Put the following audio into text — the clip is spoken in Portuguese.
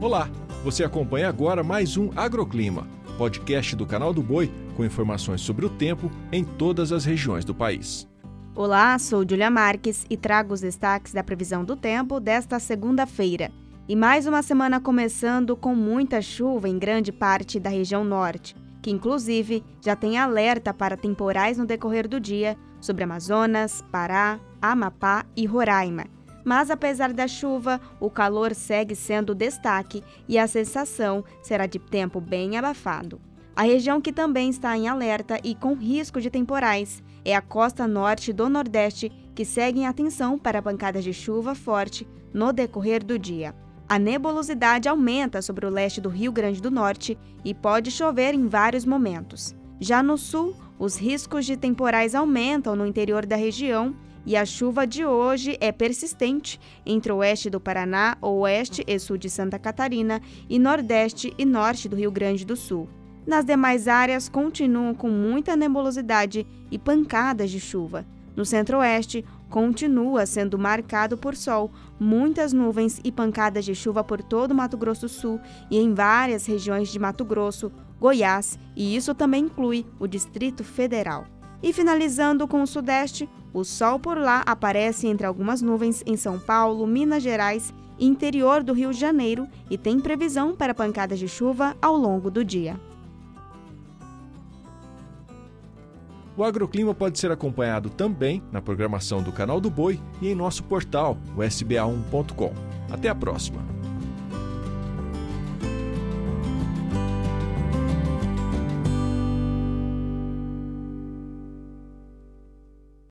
Olá, você acompanha agora mais um Agroclima, podcast do canal do Boi com informações sobre o tempo em todas as regiões do país. Olá, sou Julia Marques e trago os destaques da previsão do tempo desta segunda-feira. E mais uma semana começando com muita chuva em grande parte da região norte, que inclusive já tem alerta para temporais no decorrer do dia sobre Amazonas, Pará, Amapá e Roraima. Mas apesar da chuva, o calor segue sendo destaque e a sensação será de tempo bem abafado. A região que também está em alerta e com risco de temporais é a costa norte do Nordeste, que segue em atenção para pancadas de chuva forte no decorrer do dia. A nebulosidade aumenta sobre o leste do Rio Grande do Norte e pode chover em vários momentos. Já no sul, os riscos de temporais aumentam no interior da região e a chuva de hoje é persistente entre o oeste do Paraná, oeste e sul de Santa Catarina e nordeste e norte do Rio Grande do Sul. Nas demais áreas continuam com muita nebulosidade e pancadas de chuva. No centro-oeste, continua sendo marcado por sol, muitas nuvens e pancadas de chuva por todo o Mato Grosso Sul e em várias regiões de Mato Grosso, Goiás, e isso também inclui o Distrito Federal. E finalizando com o Sudeste, o sol por lá aparece entre algumas nuvens em São Paulo, Minas Gerais e interior do Rio de Janeiro e tem previsão para pancadas de chuva ao longo do dia. O agroclima pode ser acompanhado também na programação do Canal do Boi e em nosso portal, o sba1.com. Até a próxima!